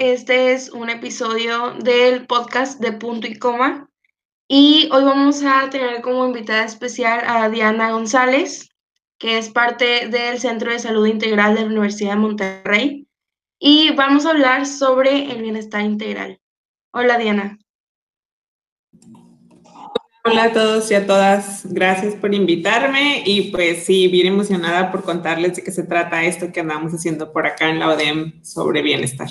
Este es un episodio del podcast de Punto y Coma. Y hoy vamos a tener como invitada especial a Diana González, que es parte del Centro de Salud Integral de la Universidad de Monterrey. Y vamos a hablar sobre el bienestar integral. Hola, Diana. Hola a todos y a todas, gracias por invitarme y pues sí, bien emocionada por contarles de qué se trata esto que andamos haciendo por acá en la ODEM sobre bienestar.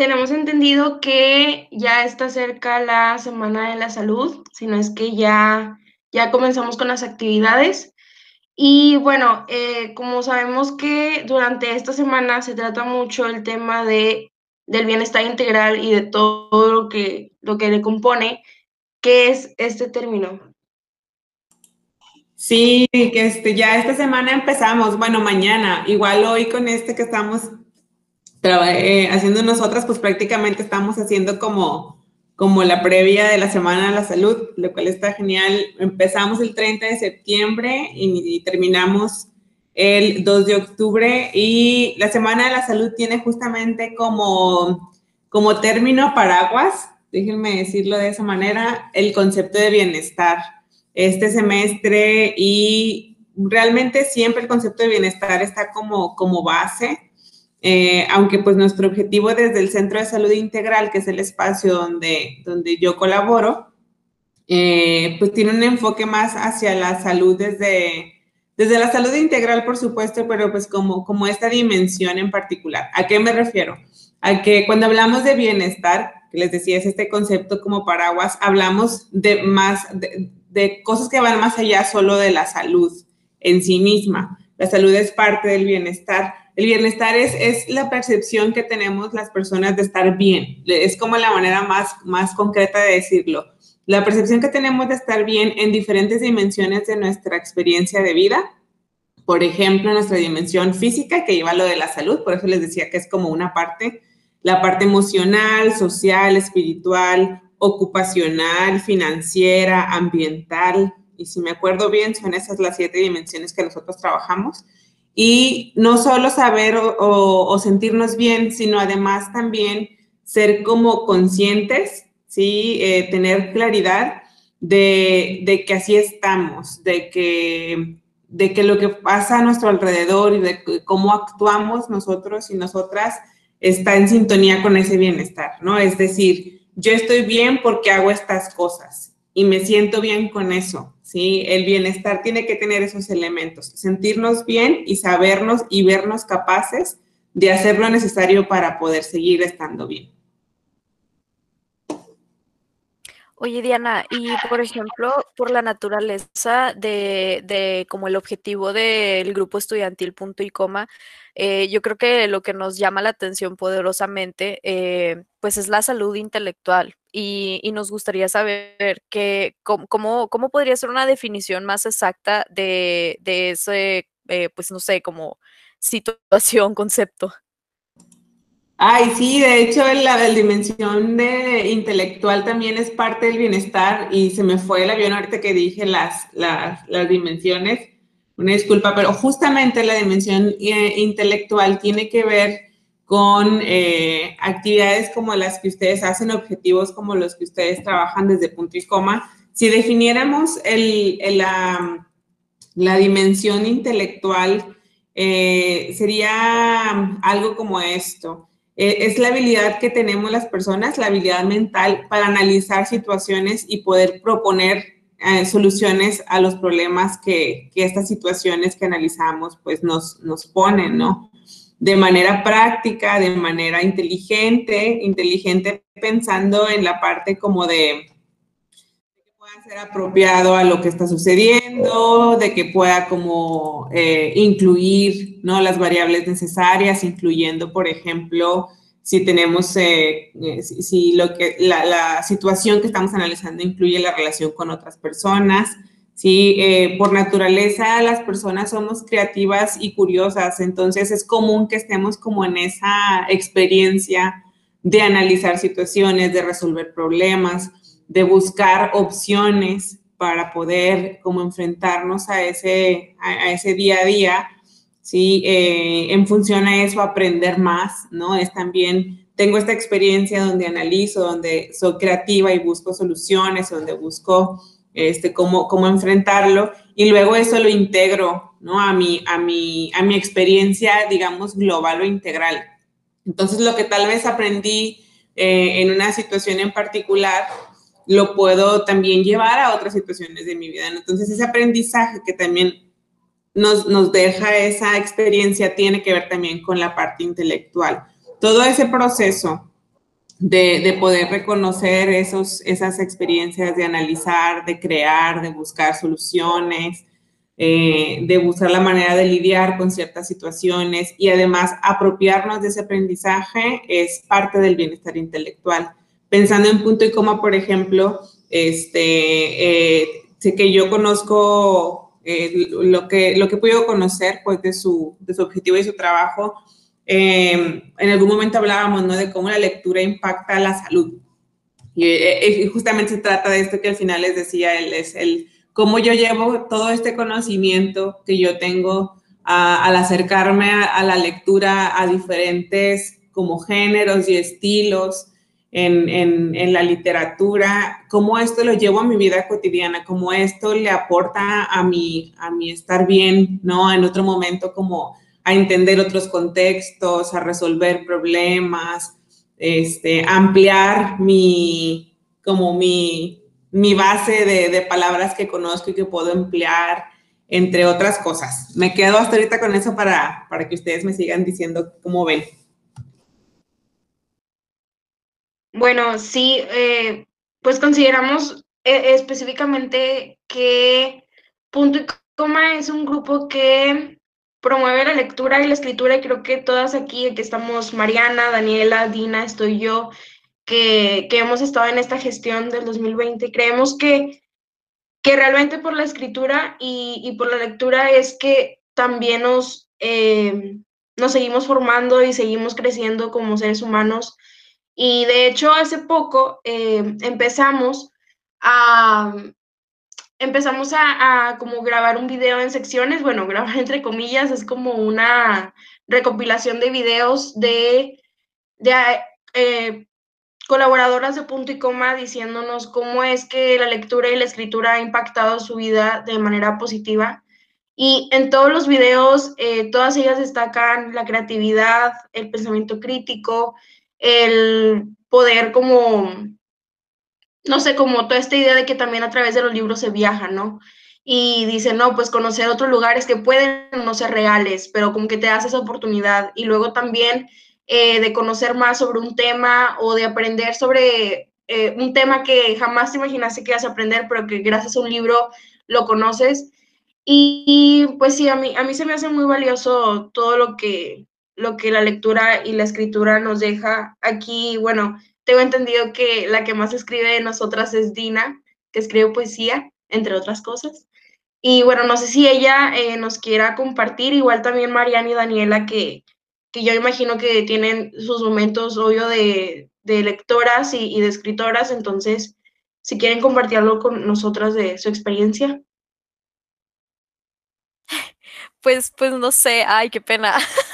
Tenemos entendido que ya está cerca la Semana de la Salud, si no es que ya, ya comenzamos con las actividades. Y bueno, eh, como sabemos que durante esta semana se trata mucho el tema de del bienestar integral y de todo lo que, lo que le compone, ¿qué es este término? Sí, que este, ya esta semana empezamos, bueno, mañana, igual hoy con este que estamos eh, haciendo nosotras, pues prácticamente estamos haciendo como, como la previa de la Semana de la Salud, lo cual está genial. Empezamos el 30 de septiembre y, y terminamos el 2 de octubre y la Semana de la Salud tiene justamente como, como término paraguas, déjenme decirlo de esa manera, el concepto de bienestar. Este semestre y realmente siempre el concepto de bienestar está como, como base, eh, aunque pues nuestro objetivo desde el Centro de Salud Integral, que es el espacio donde, donde yo colaboro, eh, pues tiene un enfoque más hacia la salud desde desde la salud integral, por supuesto, pero pues como, como esta dimensión en particular. ¿A qué me refiero? A que cuando hablamos de bienestar, que les decía, es este concepto como paraguas, hablamos de más, de, cosas que van más allá solo de la salud en sí misma. La salud es parte del bienestar. El bienestar es, es la percepción que tenemos las personas de estar bien. Es como la manera más, más concreta de decirlo la percepción que tenemos de estar bien en diferentes dimensiones de nuestra experiencia de vida. Por ejemplo, nuestra dimensión física, que lleva lo de la salud, por eso les decía que es como una parte, la parte emocional, social, espiritual, ocupacional, financiera, ambiental. Y si me acuerdo bien, son esas las siete dimensiones que nosotros trabajamos. Y no solo saber o, sentirnos bien, sino además también ser como conscientes ¿sí? Eh, tener claridad de, que así estamos, de que, de que lo que pasa a nuestro alrededor y de cómo actuamos nosotros y nosotras está en sintonía con ese bienestar, ¿no? Es decir, yo estoy bien porque hago estas cosas y me siento bien con eso, ¿sí? El bienestar tiene que tener esos elementos, sentirnos bien y sabernos y vernos capaces de hacer lo necesario para poder seguir estando bien. Oye, Diana, y por ejemplo, por la naturaleza de, de como el objetivo del grupo estudiantil punto y coma, eh, yo creo que lo que nos llama la atención poderosamente, eh, pues es la salud intelectual. Y, y nos gustaría saber que, cómo, cómo, podría ser una definición más exacta de, de ese, eh, pues no sé, como situación, concepto. Ay, sí, de hecho la, dimensión de intelectual también es parte del bienestar y se me fue el avión ahorita que dije las, las, dimensiones. Una disculpa, pero justamente la dimensión eh, intelectual tiene que ver con eh, actividades como las que ustedes hacen, objetivos como los que ustedes trabajan desde punto y coma. Si definiéramos el, la, la, dimensión intelectual, eh, sería algo como esto eh, es la habilidad que tenemos las personas, la habilidad mental para analizar situaciones y poder proponer eh, soluciones a los problemas que, estas situaciones que analizamos pues nos, nos ponen, ¿no? De manera práctica, de manera inteligente, inteligente pensando en la parte como de que pueda ser apropiado a lo que está sucediendo, de que pueda como eh, incluir ¿no? las variables necesarias, incluyendo, por ejemplo, si tenemos, eh, eh, si, lo que, la, situación que estamos analizando incluye la relación con otras personas. Sí, eh, por naturaleza las personas somos creativas y curiosas, entonces es común que estemos como en esa experiencia de analizar situaciones, de resolver problemas, de buscar opciones para poder como enfrentarnos a ese, a ese día a día ¿sí? Eh, en función a eso, aprender más, ¿no? Es también, tengo esta experiencia donde analizo, donde soy creativa y busco soluciones, donde busco este, cómo, cómo enfrentarlo y luego eso lo integro, ¿no? A mi, a, mi, a mi experiencia, digamos, global o integral. Entonces, lo que tal vez aprendí eh, en una situación en particular, lo puedo también llevar a otras situaciones de mi vida. Entonces, ese aprendizaje que también nos, nos deja esa experiencia tiene que ver también con la parte intelectual. Todo ese proceso de, de, poder reconocer esos, esas experiencias, de analizar, de crear, de buscar soluciones, eh, de buscar la manera de lidiar con ciertas situaciones y además apropiarnos de ese aprendizaje es parte del bienestar intelectual. Pensando en punto y coma, por ejemplo, este, eh, sé que yo conozco eh, lo, que, lo que he podido conocer pues, de, su, de su objetivo y su trabajo. En algún momento hablábamos ¿no? de cómo la lectura impacta la salud. Y, y justamente se trata de esto que al final les decía, es el cómo yo llevo todo este conocimiento que yo tengo al acercarme a, la lectura a diferentes como géneros y estilos en, en, la literatura, cómo esto lo llevo a mi vida cotidiana, cómo esto le aporta a mi, a mi estar bien, ¿no? En otro momento como a entender otros contextos, a resolver problemas, este, ampliar mi, como mi, mi base de, palabras que conozco y que puedo emplear, entre otras cosas. Me quedo hasta ahorita con eso para, para que ustedes me sigan diciendo cómo ven. Bueno, sí, eh, pues consideramos eh, específicamente que Punto y Coma es un grupo que promueve la lectura y la escritura y creo que todas aquí, que estamos Mariana, Daniela, Dina, estoy yo, que, hemos estado en esta gestión del 2020. Creemos que, que realmente por la escritura y, por la lectura es que también nos, eh, nos seguimos formando y seguimos creciendo como seres humanos. Y de hecho, hace poco eh, empezamos a empezamos a, como grabar un video en secciones, bueno, grabar entre comillas, es como una recopilación de videos de, eh, colaboradoras de punto y coma diciéndonos cómo es que la lectura y la escritura ha impactado su vida de manera positiva. Y en todos los videos, eh, todas ellas destacan la creatividad, el pensamiento crítico, el poder como, no sé, como toda esta idea de que también a través de los libros se viaja, ¿no? Y dice, no, pues conocer otros lugares que pueden no ser reales, pero como que te das esa oportunidad. Y luego también eh, de conocer más sobre un tema o de aprender sobre eh, un tema que jamás te imaginaste que ibas a aprender, pero que gracias a un libro lo conoces. Y, pues sí, a mí, a mí se me hace muy valioso todo lo que, lo que la lectura y la escritura nos deja. Aquí, bueno, tengo entendido que la que más escribe de nosotras es Dina, que escribe poesía, entre otras cosas. Y bueno, no sé si ella eh, nos quiera compartir, igual también Mariana y Daniela, que, que yo imagino que tienen sus momentos, obvio, de, lectoras y, de escritoras, entonces, si quieren compartirlo con nosotras de su experiencia. Pues, pues no sé, ay, qué pena.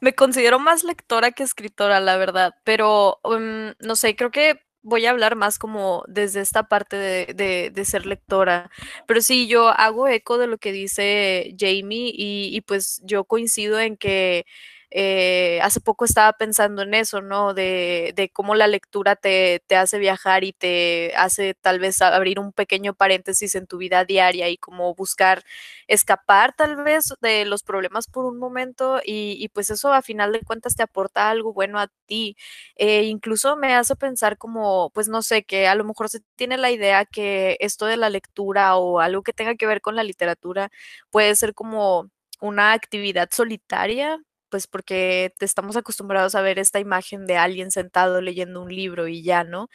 Me considero más lectora que escritora, la verdad, pero um, no sé, creo que voy a hablar más como desde esta parte de, de, ser lectora. Pero sí, yo hago eco de lo que dice Jamie y, y pues yo coincido en que eh, hace poco estaba pensando en eso, ¿no? De, de cómo la lectura te, te, hace viajar y te hace tal vez abrir un pequeño paréntesis en tu vida diaria y como buscar escapar tal vez de los problemas por un momento y, pues eso a final de cuentas te aporta algo bueno a ti. Eh, incluso me hace pensar como, pues no sé, que a lo mejor se tiene la idea que esto de la lectura o algo que tenga que ver con la literatura puede ser como una actividad solitaria pues porque estamos acostumbrados a ver esta imagen de alguien sentado leyendo un libro y ya, ¿no?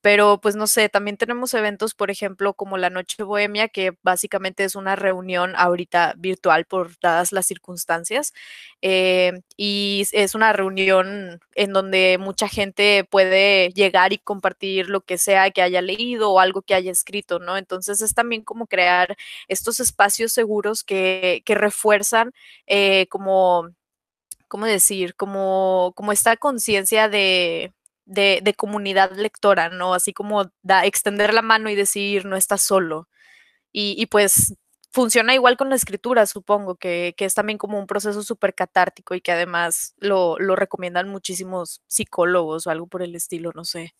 Pero pues no sé, también tenemos eventos, por ejemplo, como la Noche Bohemia, que básicamente es una reunión ahorita virtual por dadas las circunstancias. Eh, y es una reunión en donde mucha gente puede llegar y compartir lo que sea que haya leído o algo que haya escrito, ¿no? Entonces es también como crear estos espacios seguros que, que refuerzan eh, como, ¿cómo decir? Como, como esta conciencia de, de, comunidad lectora, ¿no? Así como da, extender la mano y decir, no estás solo. Y, y pues funciona igual con la escritura, supongo, que, que es también como un proceso súper catártico y que además lo, lo recomiendan muchísimos psicólogos o algo por el estilo, no sé.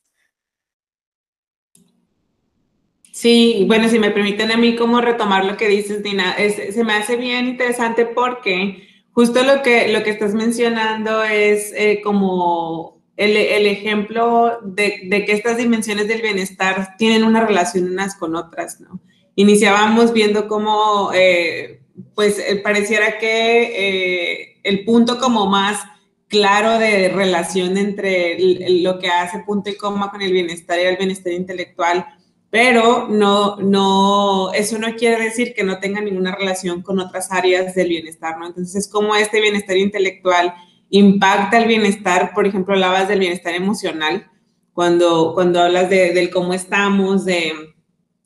Sí, bueno, si me permiten a mí como retomar lo que dices, Dina, se me hace bien interesante porque justo lo que, lo que estás mencionando es eh, como el, el ejemplo de, de, que estas dimensiones del bienestar tienen una relación unas con otras, ¿no? Iniciábamos viendo cómo, eh, pues, eh, pareciera que el punto como más claro de relación entre lo que hace punto y coma con el bienestar y el bienestar intelectual pero no, no, eso no quiere decir que no tenga ninguna relación con otras áreas del bienestar, ¿no? Entonces, cómo este bienestar intelectual impacta el bienestar, por ejemplo, hablabas del bienestar emocional, cuando, cuando hablas de, del cómo estamos, de,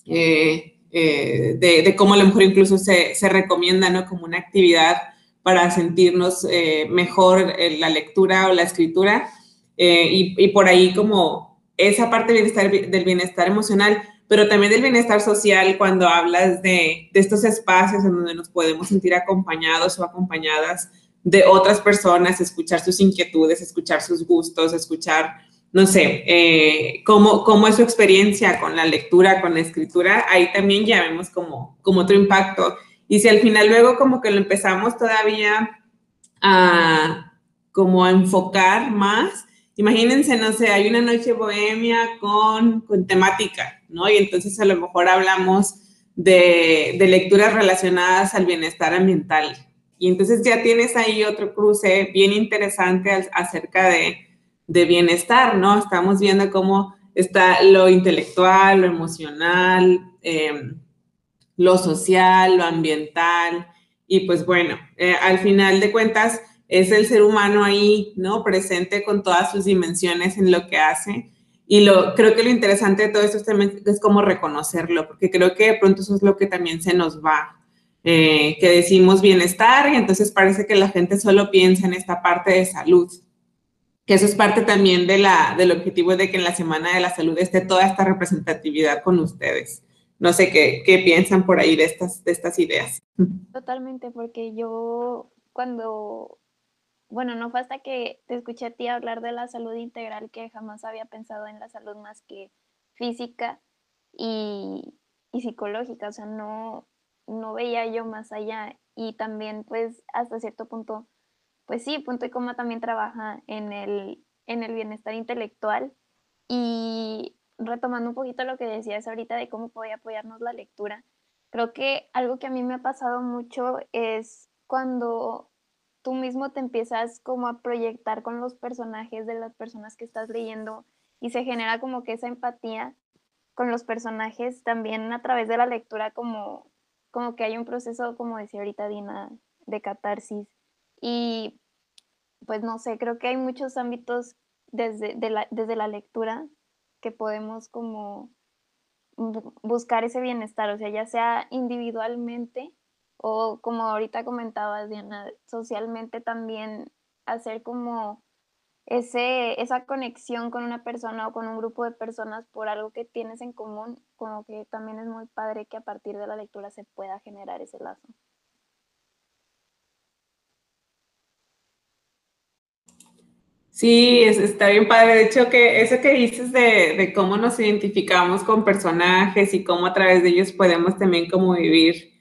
eh, eh, de, de, cómo a lo mejor incluso se, se, recomienda, ¿no? Como una actividad para sentirnos eh, mejor en la lectura o la escritura, y, y por ahí como esa parte del bienestar, del bienestar emocional pero también del bienestar social cuando hablas de, de, estos espacios en donde nos podemos sentir acompañados o acompañadas de otras personas, escuchar sus inquietudes, escuchar sus gustos, escuchar, no sé, eh, cómo, cómo es su experiencia con la lectura, con la escritura, ahí también ya vemos como, como otro impacto. Y si al final luego como que lo empezamos todavía a como a enfocar más, imagínense, no sé, hay una noche bohemia con, con temática, ¿no? Y entonces a lo mejor hablamos de, de, lecturas relacionadas al bienestar ambiental. Y entonces ya tienes ahí otro cruce bien interesante acerca de, de bienestar, ¿no? Estamos viendo cómo está lo intelectual, lo emocional, eh, lo social, lo ambiental. Y pues bueno, eh, al final de cuentas es el ser humano ahí, ¿no? Presente con todas sus dimensiones en lo que hace y lo, creo que lo interesante de todo esto es, cómo reconocerlo, porque creo que de pronto eso es lo que también se nos va, eh, que decimos bienestar y entonces parece que la gente solo piensa en esta parte de salud, que eso es parte también de la, del objetivo de que en la Semana de la Salud esté toda esta representatividad con ustedes. No sé qué, qué piensan por ahí de estas, de estas ideas. Totalmente, porque yo cuando bueno, no fue hasta que te escuché a ti hablar de la salud integral que jamás había pensado en la salud más que física y, psicológica, o sea, no, no veía yo más allá. Y también pues hasta cierto punto, pues sí, punto y coma también trabaja en el, en el bienestar intelectual. Y retomando un poquito lo que decías ahorita de cómo podía apoyarnos la lectura, creo que algo que a mí me ha pasado mucho es cuando tú mismo te empiezas como a proyectar con los personajes de las personas que estás leyendo y se genera como que esa empatía con los personajes también a través de la lectura como, como que hay un proceso, como decía ahorita Dina, de catarsis. Y pues no sé, creo que hay muchos ámbitos desde, la, desde la lectura que podemos como buscar ese bienestar, o sea, ya sea individualmente o como ahorita comentabas, Diana, socialmente también hacer como ese, esa conexión con una persona o con un grupo de personas por algo que tienes en común, como que también es muy padre que a partir de la lectura se pueda generar ese lazo. Sí, está bien padre. De hecho, que eso que dices de, de cómo nos identificamos con personajes y cómo a través de ellos podemos también como vivir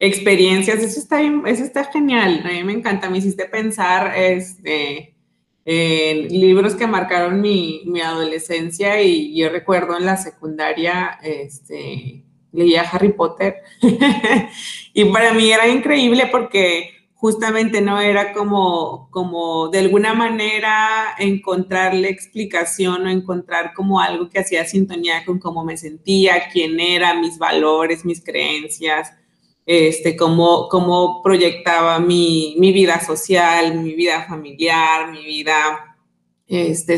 experiencias, eso está, eso está genial, a mí me encanta, me hiciste pensar este, en libros que marcaron mi, mi, adolescencia y yo recuerdo en la secundaria, este, leía Harry Potter y para mí era increíble porque justamente no era como, como de alguna manera encontrarle explicación o encontrar como algo que hacía sintonía con cómo me sentía, quién era, mis valores, mis creencias, este, cómo, cómo proyectaba mi, mi vida social, mi vida familiar, mi vida, este,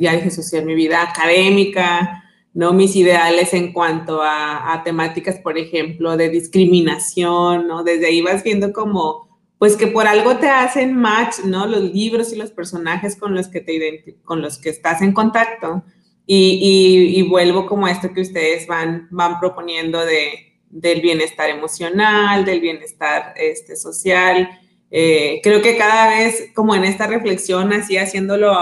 ya dije social, mi vida académica, ¿no? Mis ideales en cuanto a, a, temáticas, por ejemplo, de discriminación, ¿no? Desde ahí vas viendo como pues que por algo te hacen match, ¿no? Los libros y los personajes con los que, te con los que estás en contacto. Y, vuelvo como a esto que ustedes van, van proponiendo de, del bienestar emocional, del bienestar este, social. Eh, creo que cada vez como en esta reflexión, así haciéndolo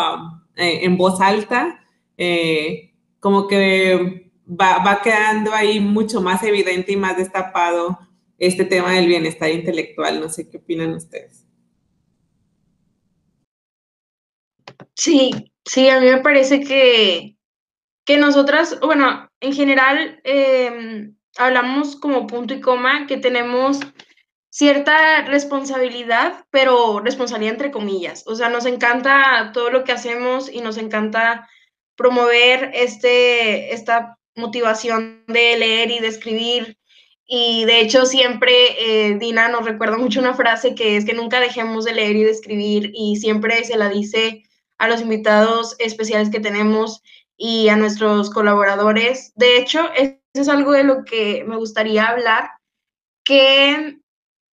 eh, en voz alta, eh, como que va, va quedando ahí mucho más evidente y más destapado este tema del bienestar intelectual. No sé qué opinan ustedes. Sí, sí, a mí me parece que, que nosotras, bueno, en general em, hablamos como punto y coma que tenemos cierta responsabilidad, pero responsabilidad entre comillas. O sea, nos encanta todo lo que hacemos y nos encanta promover este, esta motivación de leer y de escribir y de hecho siempre eh, Dina nos recuerda mucho una frase que es que nunca dejemos de leer y de escribir y siempre se la dice a los invitados especiales que tenemos y a nuestros colaboradores. De hecho, es algo de lo que me gustaría hablar, que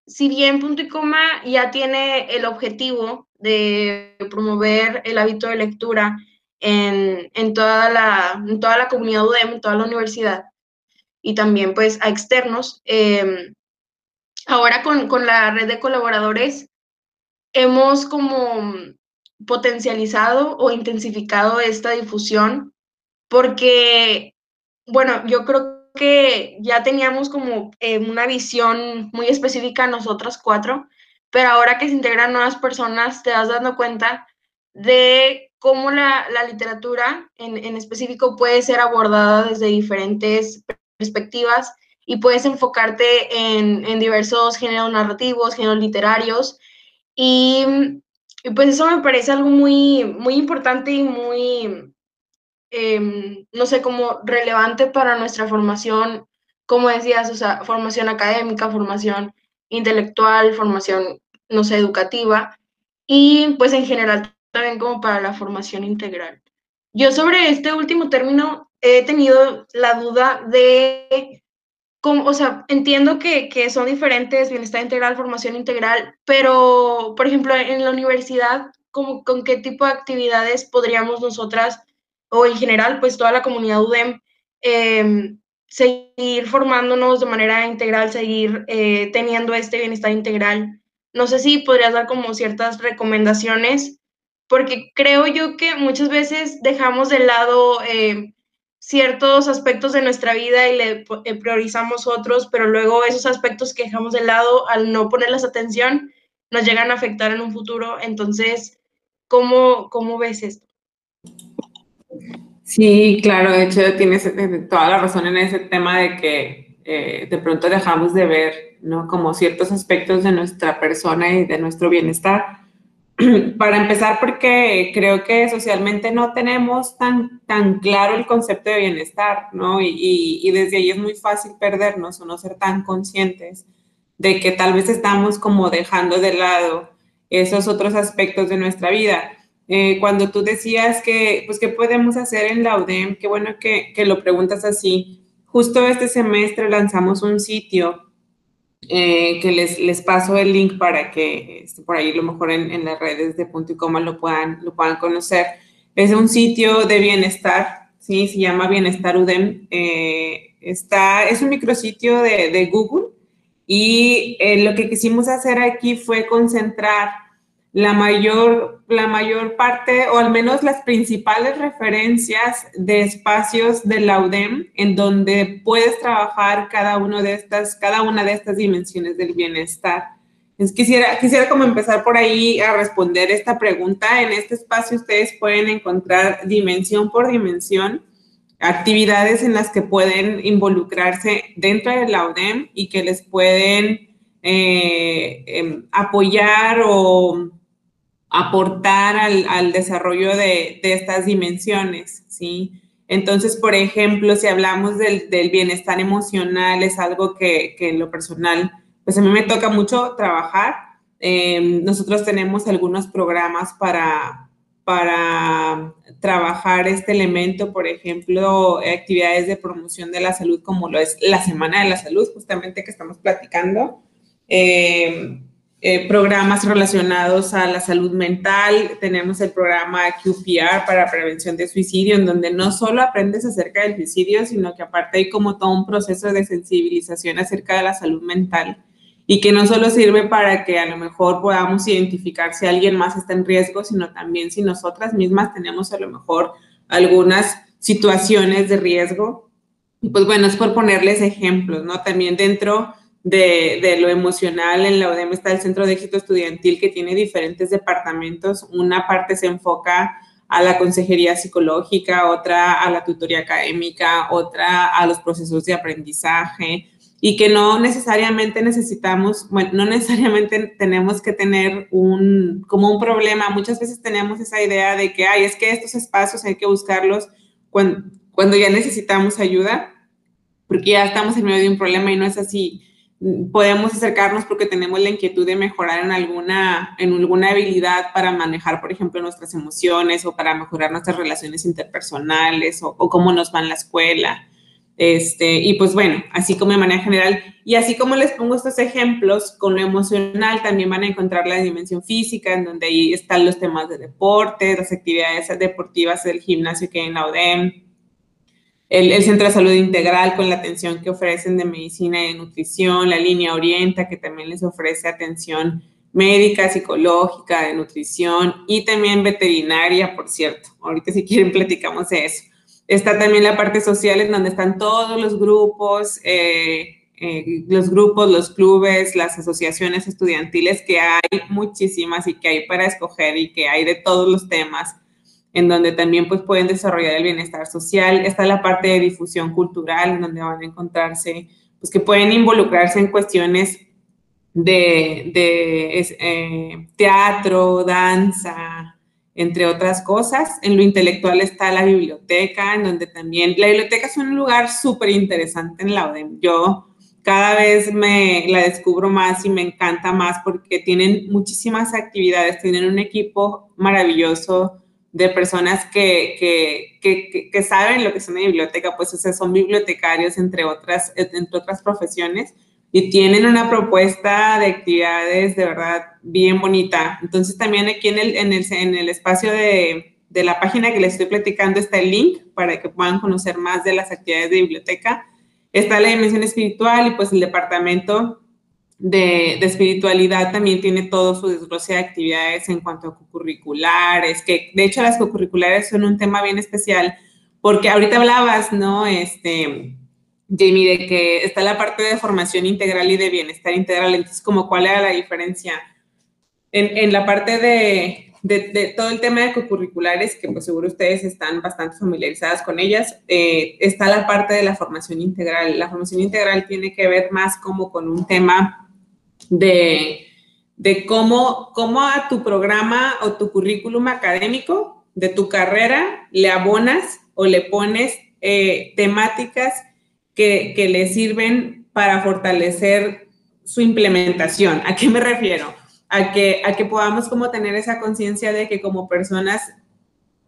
si bien punto y coma ya tiene el objetivo de promover el hábito de lectura en, en, toda, la, toda la comunidad UDEM, en toda la universidad, y también pues a externos. Em, ahora con, con la red de colaboradores hemos como potencializado o intensificado esta difusión porque, bueno, yo creo que ya teníamos como eh, una visión muy específica nosotras cuatro, pero ahora que se integran nuevas personas te das dando cuenta de cómo la, la literatura en, en, específico puede ser abordada desde diferentes perspectivas y puedes enfocarte en, diversos géneros narrativos, géneros literarios. Y, pues eso me parece algo muy, muy importante y muy, em, no sé, como relevante para nuestra formación, como decías, o sea, formación académica, formación intelectual, formación, no sé, educativa y pues en general también como para la formación integral. Yo sobre este último término he tenido la duda de cómo, o sea, entiendo que, que, son diferentes, bienestar integral, formación integral, pero, por ejemplo, en la universidad, ¿cómo, ¿con qué tipo de actividades podríamos nosotras, o en general, pues toda la comunidad UDEM, eh, seguir formándonos de manera integral, seguir eh, teniendo este bienestar integral? No sé si podrías dar como ciertas recomendaciones, porque creo yo que muchas veces dejamos de lado... Eh, ciertos aspectos de nuestra vida y le eh, priorizamos otros, pero luego esos aspectos que dejamos de lado al no ponerles atención nos llegan a afectar en un futuro. Entonces, ¿cómo, cómo ves esto? Sí, claro, de hecho tienes eh, toda la razón en ese tema de que eh, de pronto dejamos de ver, ¿no? Como ciertos aspectos de nuestra persona y de nuestro bienestar para empezar, porque creo que socialmente no tenemos tan, tan claro el concepto de bienestar, ¿no? Y, y, desde ahí es muy fácil perdernos o no ser tan conscientes de que tal vez estamos como dejando de lado esos otros aspectos de nuestra vida. Eh, cuando tú decías que, pues, ¿qué podemos hacer en la UDEM? Qué bueno que, que lo preguntas así. Justo este semestre lanzamos un sitio eh, que les, les, paso el link para que este, por ahí a lo mejor en, las redes de punto y coma lo puedan, lo puedan conocer. Es un sitio de bienestar, ¿sí? Se llama Bienestar UDEM. Eh, está, es un micrositio de, de Google y eh, lo que quisimos hacer aquí fue concentrar la mayor, la mayor parte, o al menos las principales referencias de espacios de la UDEM en donde puedes trabajar cada, uno de estas, cada una de estas dimensiones del bienestar. Es, quisiera, quisiera como empezar por ahí a responder esta pregunta. En este espacio ustedes pueden encontrar dimensión por dimensión actividades en las que pueden involucrarse dentro de la UDEM y que les pueden eh, em, apoyar o aportar al, desarrollo de, estas dimensiones, ¿sí? Entonces, por ejemplo, si hablamos del, bienestar emocional, es algo que, en lo personal, pues a mí me toca mucho trabajar. Em, nosotros tenemos algunos programas para, para trabajar este elemento, por ejemplo, actividades de promoción de la salud, como lo es la Semana de la Salud, justamente que estamos platicando. Eh, eh, programas relacionados a la salud mental. Tenemos el programa QPR para prevención de suicidio, en donde no solo aprendes acerca del suicidio, sino que aparte hay como todo un proceso de sensibilización acerca de la salud mental y que no solo sirve para que a lo mejor podamos identificar si alguien más está en riesgo, sino también si nosotras mismas tenemos a lo mejor algunas situaciones de riesgo. Y pues bueno, es por ponerles ejemplos, ¿no? También dentro de, lo emocional, en la UDEM está el Centro de Éxito Estudiantil que tiene diferentes departamentos. Una parte se enfoca a la consejería psicológica, otra a la tutoría académica, otra a los procesos de aprendizaje y que no necesariamente necesitamos, bueno, no necesariamente tenemos que tener un, como un problema. Muchas veces tenemos esa idea de que, ay, es que estos espacios hay que buscarlos cuando, cuando ya necesitamos ayuda, porque ya estamos en medio de un problema y no es así podemos acercarnos porque tenemos la inquietud de mejorar en alguna, en alguna habilidad para manejar, por ejemplo, nuestras emociones o para mejorar nuestras relaciones interpersonales o, cómo nos va en la escuela. Este, y pues bueno, así como de manera general, y así como les pongo estos ejemplos, con lo emocional también van a encontrar la dimensión física, en donde ahí están los temas de deporte, las actividades deportivas del gimnasio que hay en la UDEM, el, Centro de Salud Integral con la atención que ofrecen de medicina y de nutrición, la línea Orienta que también les ofrece atención médica, psicológica, de nutrición y también veterinaria, por cierto. Ahorita si quieren platicamos de eso. Está también la parte social en donde están todos los grupos, eh, eh, los grupos, los clubes, las asociaciones estudiantiles que hay muchísimas y que hay para escoger y que hay de todos los temas en donde también pues pueden desarrollar el bienestar social. Está la parte de difusión cultural, en donde van a encontrarse, pues que pueden involucrarse en cuestiones de, eh, teatro, danza, entre otras cosas. En lo intelectual está la biblioteca, en donde también, la biblioteca es un lugar súper interesante en la UDEM. Yo cada vez me la descubro más y me encanta más porque tienen muchísimas actividades, tienen un equipo maravilloso de personas que, que, que, saben lo que es una biblioteca, pues o son bibliotecarios entre otras, entre otras profesiones y tienen una propuesta de actividades de verdad bien bonita. Entonces también aquí en el, en el, en el espacio de, de la página que les estoy platicando está el link para que puedan conocer más de las actividades de biblioteca. Está la dimensión espiritual y pues el departamento de, espiritualidad también tiene todo su desglose de actividades en cuanto a curriculares, que de hecho las curriculares son un tema bien especial, porque ahorita hablabas, ¿no? Este, Jamie, de que está la parte de formación integral y de bienestar integral, entonces, como cuál era la diferencia? En, en la parte de, de, todo el tema de curriculares, que pues seguro ustedes están bastante familiarizadas con ellas, eh, está la parte de la formación integral. La formación integral tiene que ver más como con un tema de, de cómo, cómo a tu programa o tu currículum académico de tu carrera le abonas o le pones eh, temáticas que, que le sirven para fortalecer su implementación. ¿A qué me refiero? A que, a que podamos como tener esa conciencia de que como personas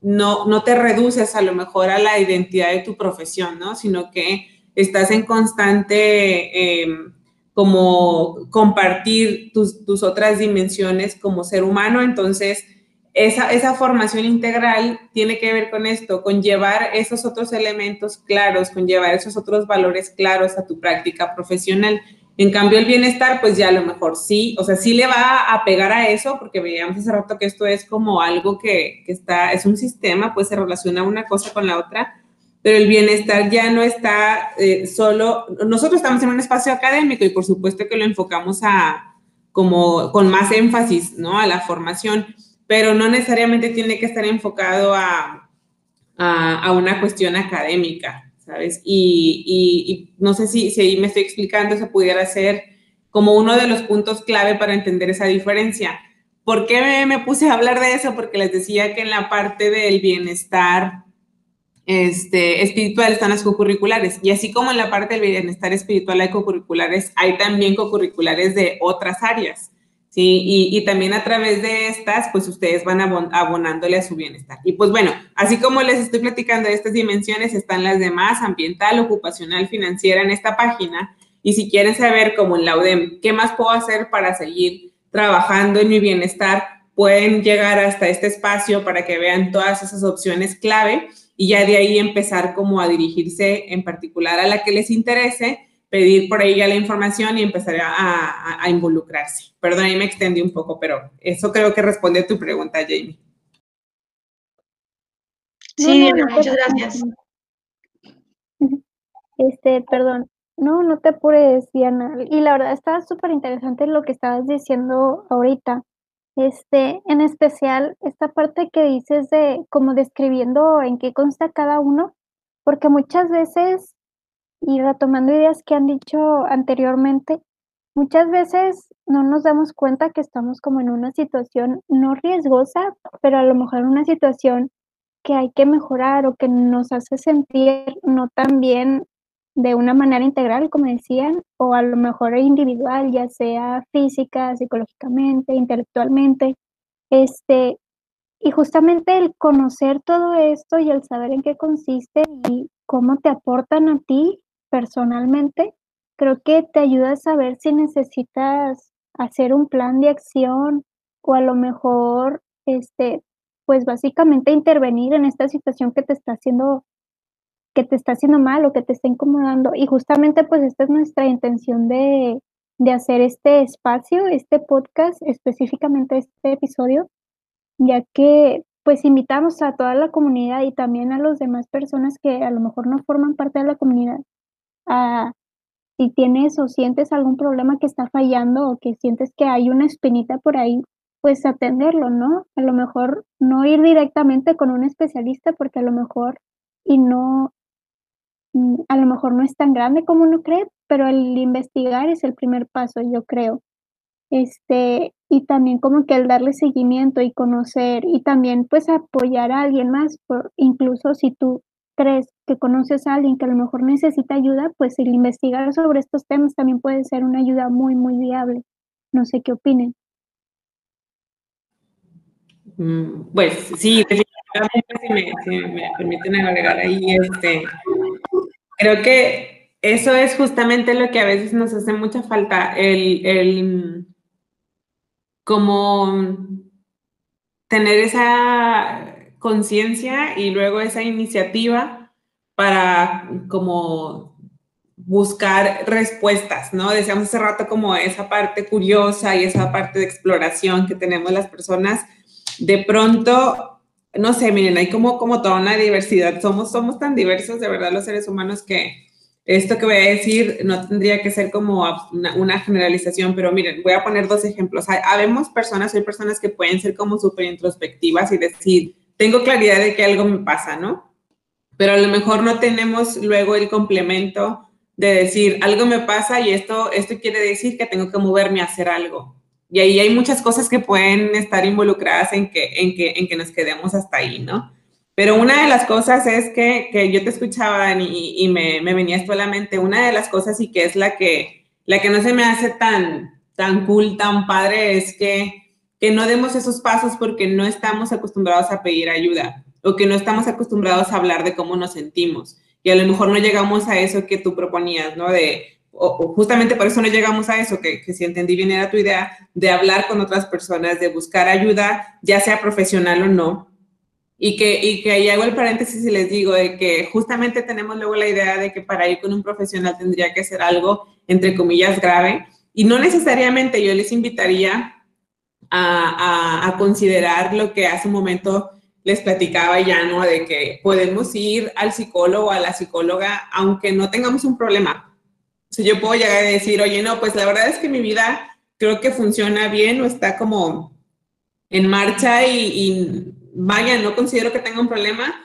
no, no te reduces a lo mejor a la identidad de tu profesión, ¿no? Sino que estás en constante em, como compartir tus, otras dimensiones como ser humano. Entonces, esa, esa, formación integral tiene que ver con esto, con llevar esos otros elementos claros, con llevar esos otros valores claros a tu práctica profesional. En cambio, el bienestar, pues ya a lo mejor sí, o sea, sí le va a pegar a eso, porque veíamos hace rato que esto es como algo que, que está, es un sistema, pues se relaciona una cosa con la otra, pero el bienestar ya no está eh, solo, nosotros estamos en un espacio académico y por supuesto que lo enfocamos a como con más énfasis, ¿no? A la formación, pero no necesariamente tiene que estar enfocado a, a, una cuestión académica, ¿sabes? Y, y, no sé si, si ahí me estoy explicando, se pudiera hacer como uno de los puntos clave para entender esa diferencia. ¿Por qué me, puse a hablar de eso? Porque les decía que en la parte del bienestar este, espiritual están las cocurriculares. Y así como en la parte del bienestar espiritual hay cocurriculares, hay también cocurriculares de otras áreas. ¿sí? Y, y, también a través de estas, pues ustedes van abonándole a su bienestar. Y pues bueno, así como les estoy platicando de estas dimensiones, están las demás, ambiental, ocupacional, financiera en esta página. Y si quieren saber, como en la UDEM, qué más puedo hacer para seguir trabajando en mi bienestar, pueden llegar hasta este espacio para que vean todas esas opciones clave y ya de ahí empezar como a dirigirse en particular a la que les interese, pedir por ahí ya la información y empezar a, a, involucrarse. Perdón, ahí me extendí un poco, pero eso creo que responde a tu pregunta, Jamie. Sí, muchas gracias. Este, perdón, no, no te apures, Diana. Y la verdad está súper interesante lo que estabas diciendo ahorita. Este, en especial esta parte que dices de como describiendo en qué consta cada uno, porque muchas veces, y retomando ideas que han dicho anteriormente, muchas veces no nos damos cuenta que estamos como en una situación no riesgosa, pero a lo mejor una situación que hay que mejorar o que nos hace sentir no tan bien de una manera integral, como decían, o a lo mejor individual, ya sea física, psicológicamente, intelectualmente. Este, y justamente el conocer todo esto y el saber en qué consiste y cómo te aportan a ti personalmente, creo que te ayuda a saber si necesitas hacer un plan de acción o a lo mejor, este, pues básicamente intervenir en esta situación que te está haciendo que te está haciendo mal o que te está incomodando. Y justamente pues esta es nuestra intención de, de hacer este espacio, este podcast, específicamente este episodio, ya que pues invitamos a toda la comunidad y también a las demás personas que a lo mejor no forman parte de la comunidad a si tienes o sientes algún problema que está fallando o que sientes que hay una espinita por ahí, pues atenderlo, ¿no? A lo mejor no ir directamente con un especialista porque a lo mejor y no a lo mejor no es tan grande como uno cree, pero el investigar es el primer paso, yo creo. Este, y también como que el darle seguimiento y conocer y también pues apoyar a alguien más, por, incluso si tú crees que conoces a alguien que a lo mejor necesita ayuda, pues el investigar sobre estos temas también puede ser una ayuda muy, muy viable. No sé qué opinen. Mm, pues sí, si me permiten agregar ahí, este, Creo que eso es justamente lo que a veces nos hace mucha falta, el, el como tener esa conciencia y luego esa iniciativa para como buscar respuestas, ¿no? Decíamos hace rato como esa parte curiosa y esa parte de exploración que tenemos las personas, de pronto no sé, miren, hay como, como toda una diversidad. Somos, somos tan diversos, de verdad, los seres humanos que esto que voy a decir no tendría que ser como una, generalización, pero miren, voy a poner dos ejemplos. Habemos personas, hay personas que pueden ser como súper introspectivas y decir, tengo claridad de que algo me pasa, ¿no? Pero a lo mejor no tenemos luego el complemento de decir, algo me pasa y esto, esto quiere decir que tengo que moverme a hacer algo. Y ahí hay muchas cosas que pueden estar involucradas en que, en que, en que nos quedemos hasta ahí, ¿no? Pero una de las cosas es que, que yo te escuchaba y, y me, me, venía esto a la mente, una de las cosas y que es la que, la que no se me hace tan, tan cool, tan padre, es que, que no demos esos pasos porque no estamos acostumbrados a pedir ayuda o que no estamos acostumbrados a hablar de cómo nos sentimos. Y a lo mejor no llegamos a eso que tú proponías, ¿no? De, o, justamente por eso no llegamos a eso, que, si entendí bien era tu idea, de hablar con otras personas, de buscar ayuda, ya sea profesional o no. Y que, y que ahí hago el paréntesis y les digo de que justamente tenemos luego la idea de que para ir con un profesional tendría que ser algo, entre comillas, grave. Y no necesariamente yo les invitaría a, a, a considerar lo que hace un momento les platicaba ya, ¿no? De que podemos ir al psicólogo o a la psicóloga aunque no tengamos un problema si yo puedo llegar a decir, oye, no, pues la verdad es que mi vida creo que funciona bien o está como en marcha y, vaya, no considero que tenga un problema,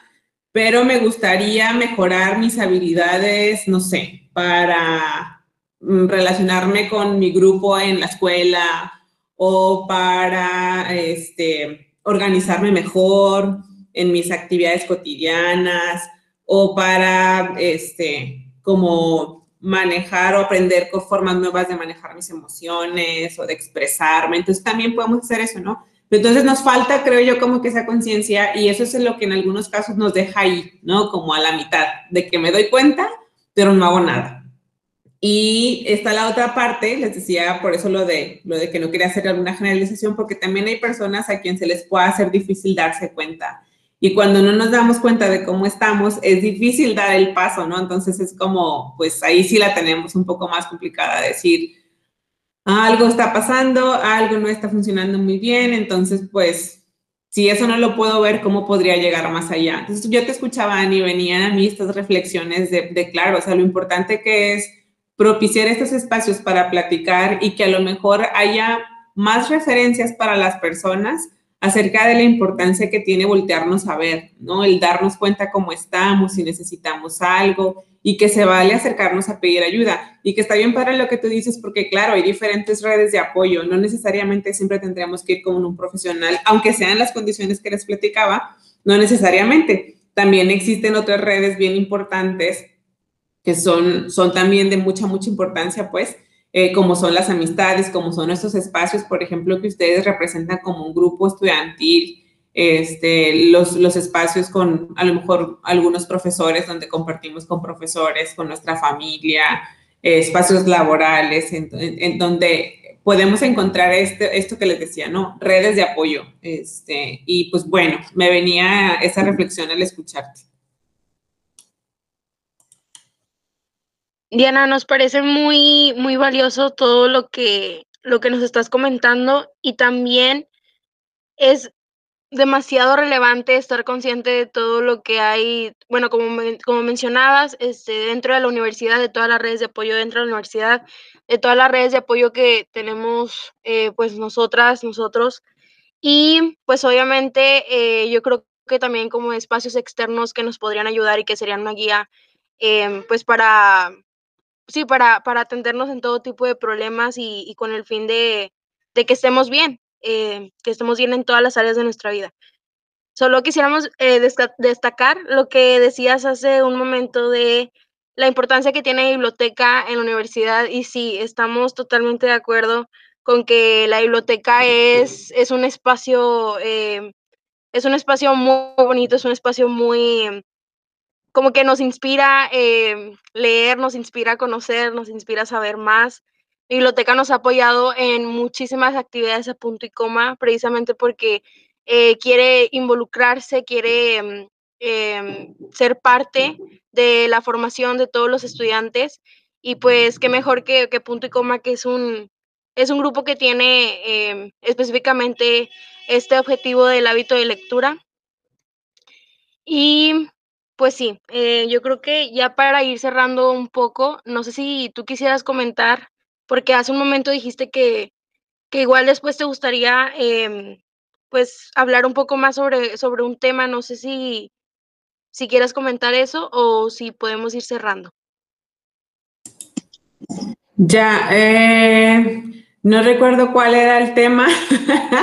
pero me gustaría mejorar mis habilidades, no sé, para mm, relacionarme con mi grupo en la escuela o para este, organizarme mejor en mis actividades cotidianas o para este, como manejar o aprender con formas nuevas de manejar mis emociones o de expresarme. Entonces también podemos hacer eso, ¿no? Entonces nos falta, creo yo, como que esa conciencia y eso es lo que en algunos casos nos deja ahí, ¿no? Como a la mitad, de que me doy cuenta, pero no hago nada. Y está la otra parte, les decía por eso lo de, lo de que no quería hacer alguna generalización, porque también hay personas a quien se les puede hacer difícil darse cuenta. Y cuando no nos damos cuenta de cómo estamos, es difícil dar el paso, ¿no? Entonces es como, pues ahí sí la tenemos un poco más complicada, decir, algo está pasando, algo no está funcionando muy bien, entonces pues si eso no lo puedo ver, ¿cómo podría llegar más allá? Entonces yo te escuchaba, Ani, venían a mí estas reflexiones de, de, claro, o sea, lo importante que es propiciar estos espacios para platicar y que a lo mejor haya más referencias para las personas acerca de la importancia que tiene voltearnos a ver, ¿no? El darnos cuenta cómo estamos, si necesitamos algo y que se vale acercarnos a pedir ayuda y que está bien para lo que tú dices porque claro, hay diferentes redes de apoyo, no necesariamente siempre tendríamos que ir con un profesional, aunque sean las condiciones que les platicaba, no necesariamente. También existen otras redes bien importantes que son, son también de mucha, mucha importancia, pues, eh, como son las amistades, como son estos espacios, por ejemplo, que ustedes representan como un grupo estudiantil, este, los, los espacios con a lo mejor algunos profesores donde compartimos con profesores, con nuestra familia, eh, espacios laborales, en, en, donde podemos encontrar este, esto que les decía, ¿no? Redes de apoyo. Este, y pues bueno, me venía esa reflexión al escucharte. Diana, nos parece muy, muy valioso todo lo que, lo que nos estás comentando y también es demasiado relevante estar consciente de todo lo que hay, bueno, como, como mencionabas, este, dentro de la universidad, de todas las redes de apoyo dentro de la universidad, de todas las redes de apoyo que tenemos, eh, pues nosotras, nosotros, y pues obviamente eh, yo creo que también como espacios externos que nos podrían ayudar y que serían una guía, eh, pues para, sí, para, para atendernos en todo tipo de problemas y, con el fin de, de, que estemos bien, eh, que estemos bien en todas las áreas de nuestra vida. Solo quisiéramos eh, destacar lo que decías hace un momento de la importancia que tiene la biblioteca en la universidad y sí, estamos totalmente de acuerdo con que la biblioteca es, es un espacio, eh, es un espacio muy bonito, es un espacio muy, como que nos inspira eh, leer, nos inspira conocer, nos inspira saber más. La biblioteca nos ha apoyado en muchísimas actividades a punto y coma, precisamente porque eh, quiere involucrarse, quiere eh, ser parte de la formación de todos los estudiantes. Y pues qué mejor que, que punto y coma, que es un, es un grupo que tiene em, específicamente este objetivo del hábito de lectura. Y pues sí, eh, yo creo que ya para ir cerrando un poco, no sé si tú quisieras comentar, porque hace un momento dijiste que, que igual después te gustaría eh, pues hablar un poco más sobre, sobre un tema, no sé si, si quieras comentar eso o si podemos ir cerrando. Ya, eh, no recuerdo cuál era el tema,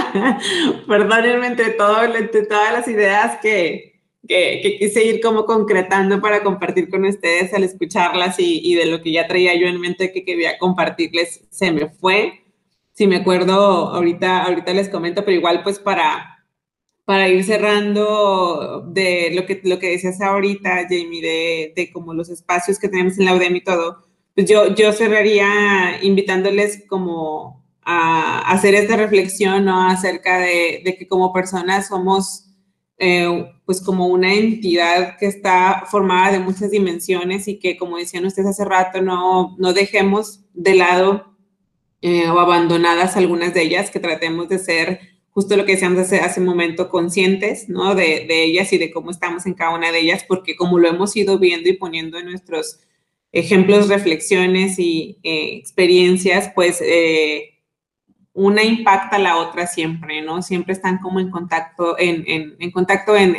perdónenme entre, entre todas las ideas que, que, que, quise ir como concretando para compartir con ustedes al escucharlas y, y, de lo que ya traía yo en mente que quería compartirles se me fue. Si me acuerdo, ahorita, ahorita les comento, pero igual pues para, para ir cerrando de lo que, lo que decías ahorita, Jamie, de, de como los espacios que tenemos en la UDEM y todo, pues yo, yo cerraría invitándoles como a, hacer esta reflexión ¿no? acerca de, de que como personas somos eh, pues como una entidad que está formada de muchas dimensiones y que, como decían ustedes hace rato, no, no dejemos de lado eh, o abandonadas algunas de ellas, que tratemos de ser justo lo que decíamos hace, hace un momento, conscientes ¿no? de, de, ellas y de cómo estamos en cada una de ellas, porque como lo hemos ido viendo y poniendo en nuestros ejemplos, reflexiones y eh, experiencias, pues una impacta a la otra siempre, ¿no? Siempre están como en contacto, en, en, contacto, en,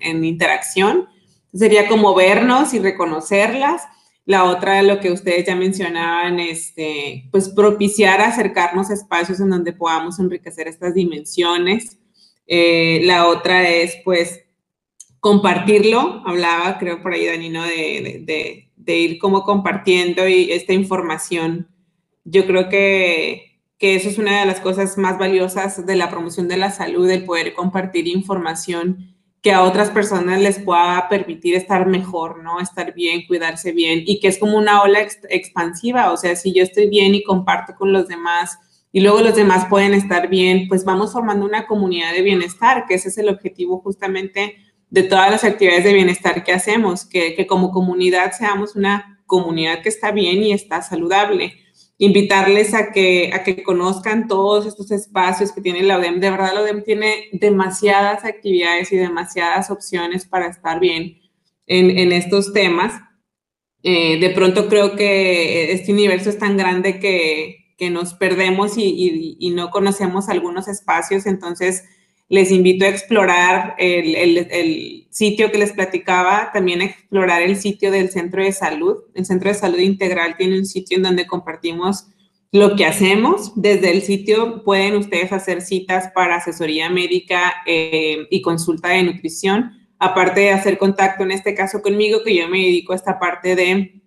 en, interacción. Sería como vernos y reconocerlas La otra, lo que ustedes ya mencionaban, este, pues propiciar acercarnos a espacios en donde podamos enriquecer estas dimensiones. Eh, la otra es, pues, compartirlo. Hablaba, creo, por ahí, Danino, de, de, de, ir como compartiendo y esta información. Yo creo que, que eso es una de las cosas más valiosas de la promoción de la salud, el poder compartir información que a otras personas les pueda permitir estar mejor, ¿no? Estar bien, cuidarse bien y que es como una ola expansiva, o sea, si yo estoy bien y comparto con los demás y luego los demás pueden estar bien, pues vamos formando una comunidad de bienestar, que ese es el objetivo justamente de todas las actividades de bienestar que hacemos, que, que como comunidad seamos una comunidad que está bien y está saludable invitarles a que, a que conozcan todos estos espacios que tiene la UDEM. De verdad, la UDEM tiene demasiadas actividades y demasiadas opciones para estar bien en, en estos temas. Eh, de pronto creo que este universo es tan grande que, que nos perdemos y, y, y, no conocemos algunos espacios, entonces les invito a explorar el, el, el, sitio que les platicaba, también a explorar el sitio del centro de salud. El centro de salud integral tiene un sitio en donde compartimos lo que hacemos. Desde el sitio pueden ustedes hacer citas para asesoría médica eh, y consulta de nutrición, aparte de hacer contacto en este caso conmigo, que yo me dedico a esta parte de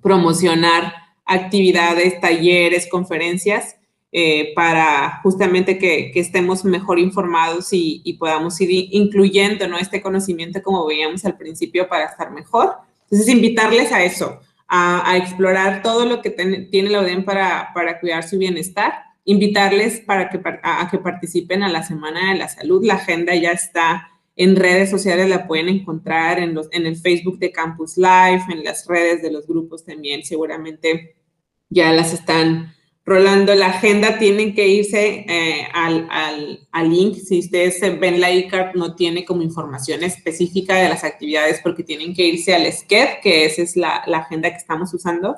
promocionar actividades, talleres, conferencias eh, para justamente que, que, estemos mejor informados y, y, podamos ir incluyendo ¿no? este conocimiento como veíamos al principio para estar mejor. Entonces, invitarles a eso, a, a explorar todo lo que ten, tiene la UDEM para, para cuidar su bienestar, invitarles para que, a, a que participen a la Semana de la Salud. La agenda ya está en redes sociales, la pueden encontrar en, los, en el Facebook de Campus Live, en las redes de los grupos también, seguramente ya las están Rolando, la agenda tienen que irse eh, al, al, al, link. Si ustedes ven la iCard, no tiene como información específica de las actividades porque tienen que irse al SCED, que esa es la, la, agenda que estamos usando.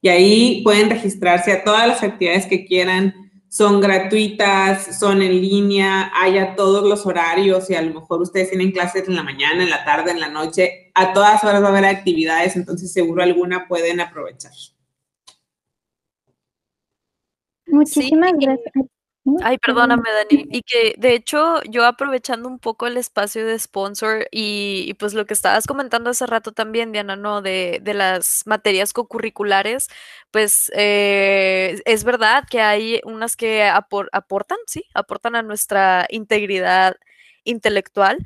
Y ahí pueden registrarse a todas las actividades que quieran. Son gratuitas, son en línea, hay a todos los horarios y a lo mejor ustedes tienen clases en la mañana, en la tarde, en la noche. A todas horas va a haber actividades, entonces seguro alguna pueden aprovechar. Muchísimas sí. gracias. Ay, perdóname, Dani. Y que de hecho, yo aprovechando un poco el espacio de sponsor y, y, pues lo que estabas comentando hace rato también, Diana, ¿no? De, de las materias co-curriculares, pues eh, es verdad que hay unas que apor aportan, sí, aportan a nuestra integridad intelectual.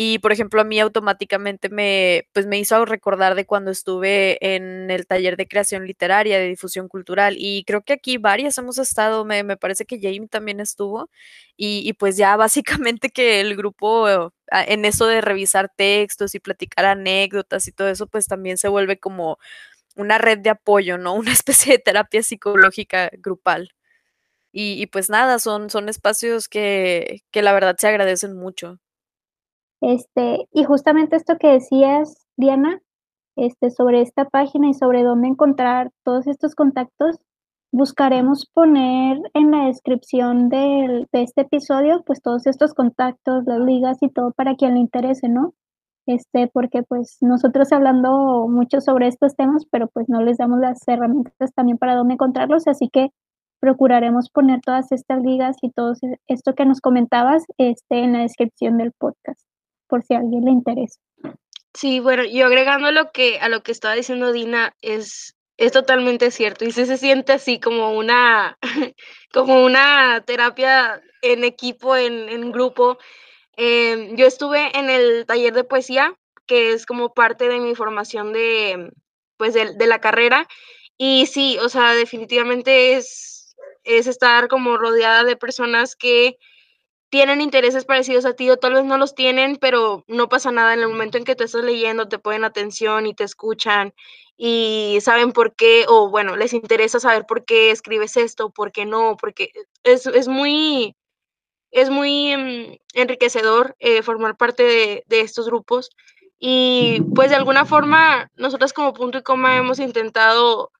Y, por ejemplo, a mí automáticamente me, pues, me hizo recordar de cuando estuve en el taller de creación literaria, de difusión cultural, y creo que aquí varias hemos estado, me, me parece que Jamie también estuvo, y, y, pues ya básicamente que el grupo ah, en eso de revisar textos y platicar anécdotas y todo eso, pues también se vuelve como una red de apoyo, ¿no? Una especie de terapia psicológica grupal. Y, y pues nada, son, son espacios que, que la verdad se agradecen mucho. Este, y justamente esto que decías, Diana, este, sobre esta página y sobre dónde encontrar todos estos contactos, buscaremos poner en la descripción del, de este episodio, pues todos estos contactos, las ligas y todo para quien le interese, ¿no? Este, porque pues nosotros hablando mucho sobre estos temas, pero pues no les damos las herramientas también para dónde encontrarlos, así que procuraremos poner todas estas ligas y todo esto que nos comentabas este, en la descripción del podcast por si a alguien le interesa. Sí, bueno, yo agregando lo que, a lo que estaba diciendo Dina, es, es totalmente cierto. Y sí se siente así como una, como una terapia en equipo, en, en grupo. Eh, yo estuve en el taller de poesía, que es como parte de mi formación de, pues de, de la carrera. Y sí, o sea, definitivamente es, es estar como rodeada de personas que tienen intereses parecidos a ti o tal vez no los tienen, pero no pasa nada en el momento en que tú estás leyendo, te ponen atención y te escuchan y saben por qué, o bueno, les interesa saber por qué escribes esto, por qué no, porque es, es muy, es muy mm, enriquecedor eh, formar parte de, de, estos grupos. Y pues de alguna forma, nosotros como punto y coma hemos intentado,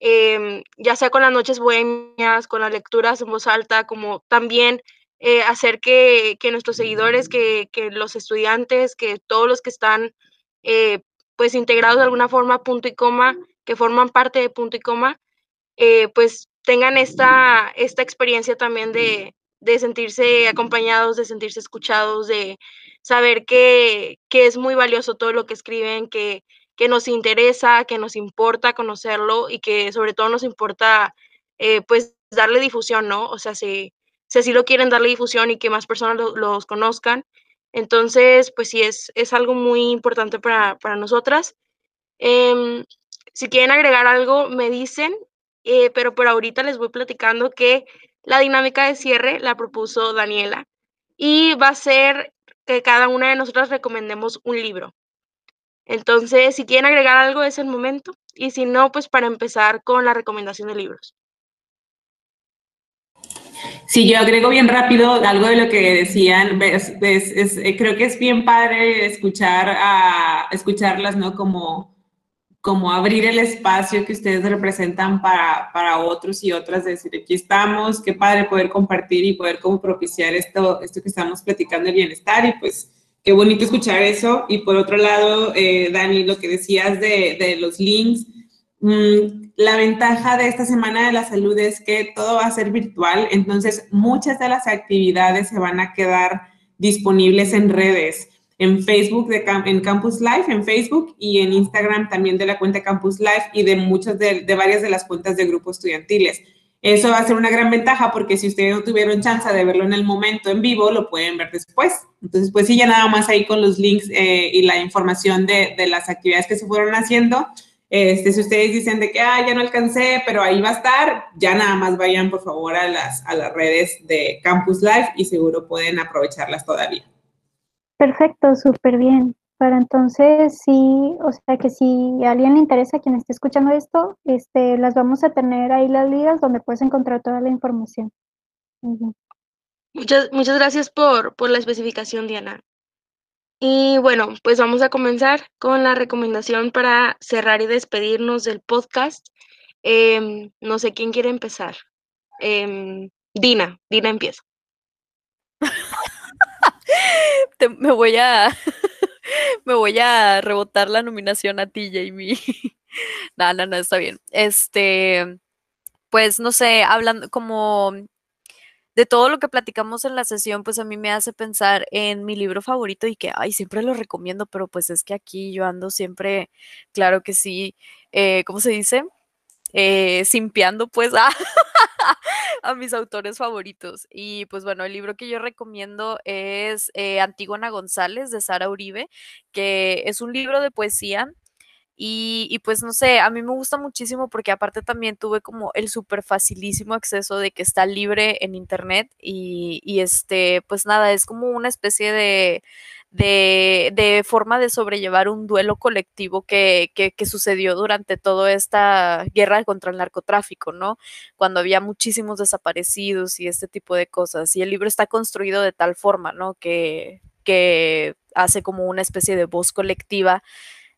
eh, ya sea con las noches bohemias, con las lecturas en voz alta, como también eh, hacer que, que, nuestros seguidores, que, que, los estudiantes, que todos los que están eh, pues integrados de alguna forma, punto y coma, que forman parte de punto y coma, eh, pues tengan esta, esta experiencia también de, de sentirse acompañados, de sentirse escuchados, de saber que, que, es muy valioso todo lo que escriben, que, que, nos interesa, que nos importa conocerlo y que sobre todo nos importa pues darle difusión, ¿no? O sea, si, si así lo quieren darle difusión y que más personas lo, los conozcan. Entonces, pues sí, es, es algo muy importante para, para nosotras. Eh, si quieren agregar algo, me dicen, eh, pero por ahorita les voy platicando que la dinámica de cierre la propuso Daniela y va a ser que cada una de nosotras recomendemos un libro. Entonces, si quieren agregar algo, es el momento. Y si no, pues para empezar con la recomendación de libros. Sí, yo agrego bien rápido algo de lo que decían. Es, eh, creo que es bien padre escuchar a, escucharlas, ¿no? Como, como abrir el espacio que ustedes representan para, para otros y otras, de decir, aquí estamos, qué padre poder compartir y poder como propiciar esto, esto que estamos platicando, el bienestar, y pues qué bonito escuchar eso. Y por otro lado, eh, Dani, lo que decías de, de los links, la ventaja de esta Semana de la Salud es que todo va a ser virtual, entonces muchas de las actividades se van a quedar disponibles en redes en Facebook, de, en Campus Life, en Facebook y en Instagram también de la cuenta Campus Life y de muchas de, de, varias de las cuentas de grupos estudiantiles. Eso va a ser una gran ventaja porque si ustedes no tuvieron chance de verlo en el momento en vivo, lo pueden ver después. Entonces, pues sí, ya nada más ahí con los links eh, y la información de, de, las actividades que se fueron haciendo. Este, si ustedes dicen de que, ah, ya no alcancé, pero ahí va a estar, ya nada más vayan por favor a las, a las redes de Campus Life y seguro pueden aprovecharlas todavía. Perfecto, súper bien. Para entonces, sí, o sea que si a alguien le interesa, quien esté escuchando esto, este, las vamos a tener ahí las ligas donde puedes encontrar toda la información. Uh -huh. Muchas, muchas gracias por, por la especificación, Diana. Y bueno, pues vamos a comenzar con la recomendación para cerrar y despedirnos del podcast. Eh, no sé quién quiere empezar. Eh, Dina, Dina empieza. Me voy a me voy a rebotar la nominación a ti, Jamie. no, no, no, está bien. Este, pues no sé, hablando como de todo lo que platicamos en la sesión, pues a mí me hace pensar en mi libro favorito y que, ay, siempre lo recomiendo, pero pues es que aquí yo ando siempre, claro que sí, eh, ¿cómo se dice? Eh, simpiando pues a, a, mis autores favoritos. Y pues bueno, el libro que yo recomiendo es eh, Antígona González de Sara Uribe, que es un libro de poesía y, pues no sé, a mí me gusta muchísimo porque aparte también tuve como el súper facilísimo acceso de que está libre en internet y, este, pues nada, es como una especie de, de, forma de sobrellevar un duelo colectivo que, que, que, sucedió durante toda esta guerra contra el narcotráfico, ¿no? Cuando había muchísimos desaparecidos y este tipo de cosas. Y el libro está construido de tal forma, ¿no? Que, que hace como una especie de voz colectiva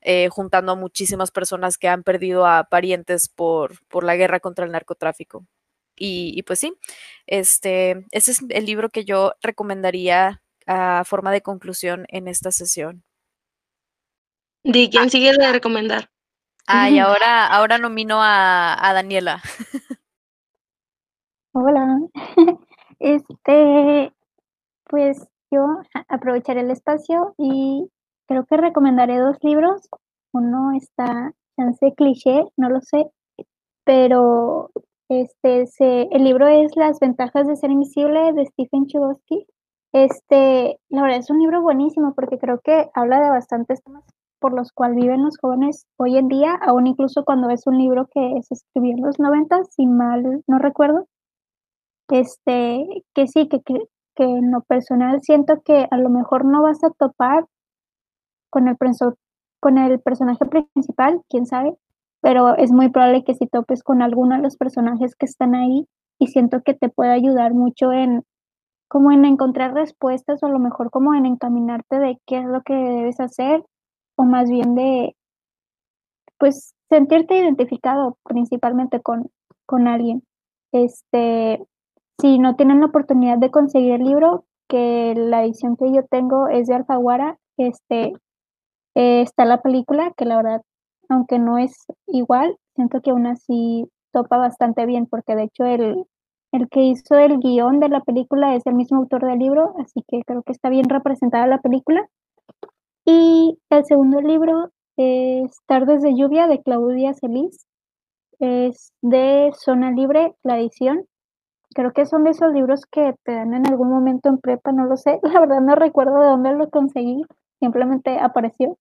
eh, juntando a muchísimas personas que han perdido a parientes por, por la guerra contra el narcotráfico. Y, y, pues sí, este, ese es el libro que yo recomendaría a forma de conclusión en esta sesión. ¿De quién sigue de recomendar? Ah, y ahora, ahora nomino a, a Daniela. Hola. Este, pues yo aprovecharé el espacio y creo que recomendaré dos libros. Uno está, chance cliché, no lo sé, pero este, se, el libro es Las ventajas de ser invisible de Stephen Chbosky. Este, la verdad es un libro buenísimo porque creo que habla de bastantes temas por los cuales viven los jóvenes hoy en día, aún incluso cuando es un libro que se escribió en los 90, si mal no recuerdo. Este, que sí, que, que, que en lo personal siento que a lo mejor no vas a topar con el, con el personaje principal, quién sabe, pero es muy probable que si topes con alguno de los personajes que están ahí y siento que te puede ayudar mucho en como en encontrar respuestas o a lo mejor como en encaminarte de qué es lo que debes hacer o más bien de pues sentirte identificado principalmente con, con alguien. Este, si no tienen la oportunidad de conseguir el libro, que la edición que yo tengo es de Alfaguara, este, eh, está la película, que la verdad aunque no es igual, siento que aún así topa bastante bien, porque de hecho el, el que hizo el guion de la película es el mismo autor del libro, así que creo que está bien representada la película. Y el segundo libro es Tardes de lluvia de Claudia Celis. Es de Zona Libre, la edición. Creo que son de esos libros que te dan en algún momento en prepa, no lo sé. La verdad no recuerdo de dónde lo conseguí, simplemente apareció.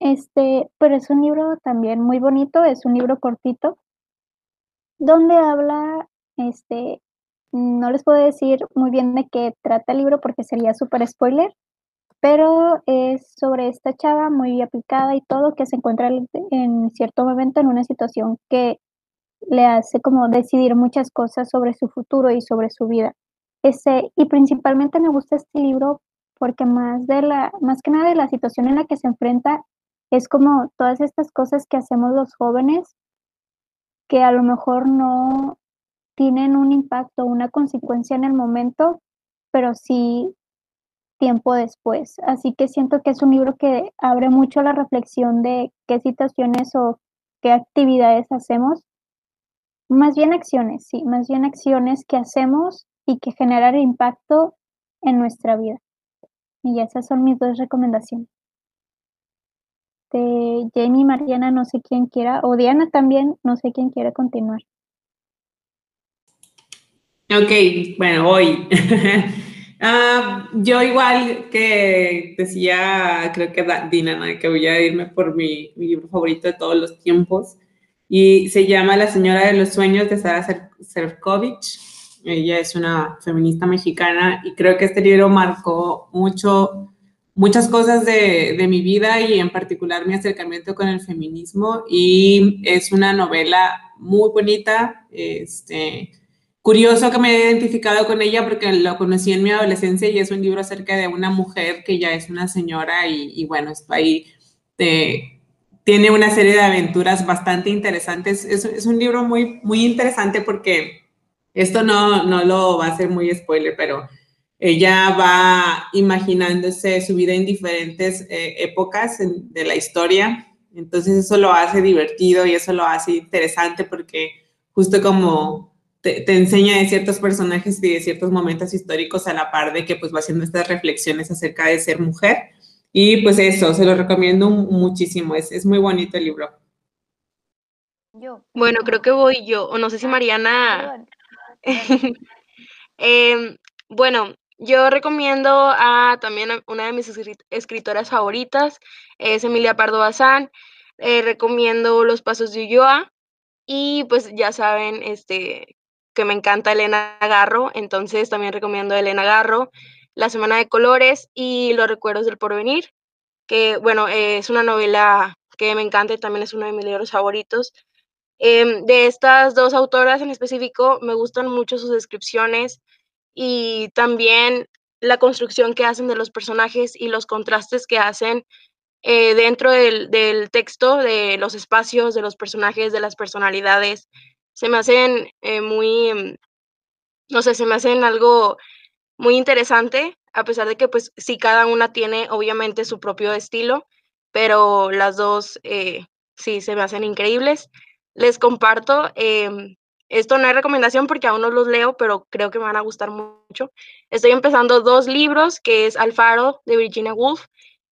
Este, pero es un libro también muy bonito, es un libro cortito, donde habla este, no les puedo decir muy bien de qué trata el libro porque sería súper spoiler, pero es sobre esta chava muy aplicada y todo que se encuentra en cierto momento en una situación que le hace como decidir muchas cosas sobre su futuro y sobre su vida. Ese, y principalmente me gusta este libro porque más de la, más que nada de la situación en la que se enfrenta, es como todas estas cosas que hacemos los jóvenes que a lo mejor no, tienen un impacto, una consecuencia en el momento, pero sí tiempo después. Así que siento que es un libro que abre mucho la reflexión de qué situaciones o qué actividades hacemos. Más bien acciones, sí, más bien acciones que hacemos y que generan impacto en nuestra vida. Y esas son mis dos recomendaciones. De Mariana, no sé quién quiera, o Diana también, no sé quién quiere continuar. Ok, bueno, hoy. Ah, yo igual que decía, creo que Dina, que voy a irme por mi, libro favorito de todos los tiempos, y se llama La Señora de los Sueños de Sara Serkovich. Ella es una feminista mexicana y creo que este libro marcó mucho, muchas cosas de, de mi vida y en particular mi acercamiento con el feminismo y es una novela muy bonita, este, curioso que me haya identificado con ella porque lo conocí en mi adolescencia y es un libro acerca de una mujer que ya es una señora y, bueno, está ahí tiene una serie de aventuras bastante interesantes. Es, un libro muy, muy interesante porque esto no, no lo va a ser muy spoiler, pero ella va imaginándose su vida en diferentes eh, épocas de la historia. Entonces eso lo hace divertido y eso lo hace interesante porque justo como te, enseña de ciertos personajes y de ciertos momentos históricos a la par de que pues va haciendo estas reflexiones acerca de ser mujer. Y pues eso, se lo recomiendo muchísimo, es, es muy bonito el libro. Yo. Bueno, creo que voy yo, o no sé si ah, Mariana... Em, bueno, yo recomiendo a también una de mis escritoras favoritas, es Emilia Pardo Bazán. Eh, recomiendo Los Pasos de Ulloa. Y pues ya saben, este, que me encanta Elena Garro, entonces también recomiendo Elena Garro, La Semana de Colores y Los Recuerdos del Porvenir, que bueno, es una novela que me encanta y también es uno de mis libros favoritos. Em, de estas dos autoras en específico, me gustan mucho sus descripciones y también la construcción que hacen de los personajes y los contrastes que hacen eh, dentro del, texto, de los espacios, de los personajes, de las personalidades se me hacen eh, muy, mm, no sé, se me hacen algo muy interesante, a pesar de que pues sí, cada una tiene obviamente su propio estilo, pero las dos eh, sí se me hacen increíbles. Les comparto, em, esto no es recomendación porque aún no los leo, pero creo que me van a gustar mucho. Estoy empezando dos libros, que es Alfaro de Virginia Woolf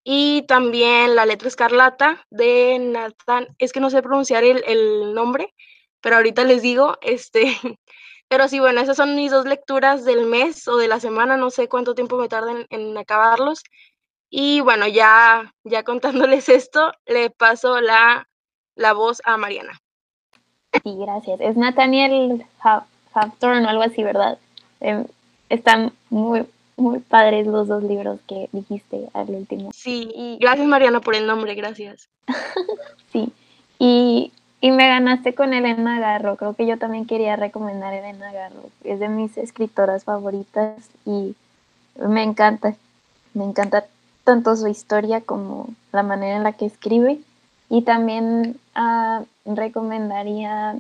y también La letra escarlata de Nathan, es que no sé pronunciar el, el nombre, pero ahorita les digo, este, pero sí, bueno, esas son mis dos lecturas del mes o de la semana, no sé cuánto tiempo me tarden en acabarlos. Y bueno, ya, ya contándoles esto, le paso la, la voz a Mariana. Sí, gracias. Es Nathaniel Hawthorne o algo así, ¿verdad? Em, están muy, muy padres los dos libros que dijiste al último. Sí, y gracias Mariana por el nombre, gracias. sí, y y me ganaste con Elena Garro. Creo que yo también quería recomendar Elena Garro. Es de mis escritoras favoritas y me encanta. Me encanta tanto su historia como la manera en la que escribe. Y también ah, recomendaría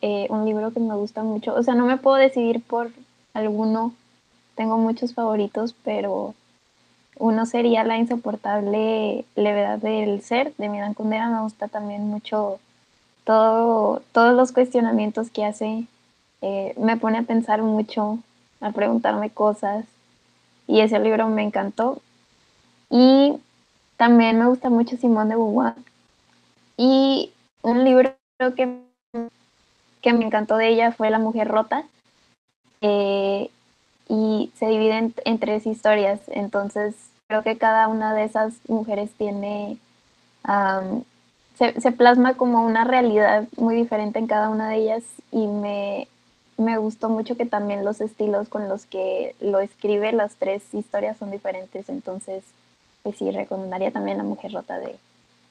eh, un libro que me gusta mucho. O sea, no me puedo decidir por alguno. Tengo muchos favoritos, pero uno sería La insoportable levedad del ser de Miran Kundera. Me gusta también mucho todo, todos los cuestionamientos que hace. Eh, me pone a pensar mucho, a preguntarme cosas. Y ese libro me encantó. Y también me gusta mucho Simón de Beauvoir. Y un libro que, que me encantó de ella fue La Mujer Rota. Eh, y se divide en, tres historias. Entonces, creo que cada una de esas mujeres tiene, se, plasma como una realidad muy diferente en cada una de ellas y me, me gustó mucho que también los estilos con los que lo escribe, las tres historias son diferentes. Entonces, pues sí, recomendaría también La Mujer Rota de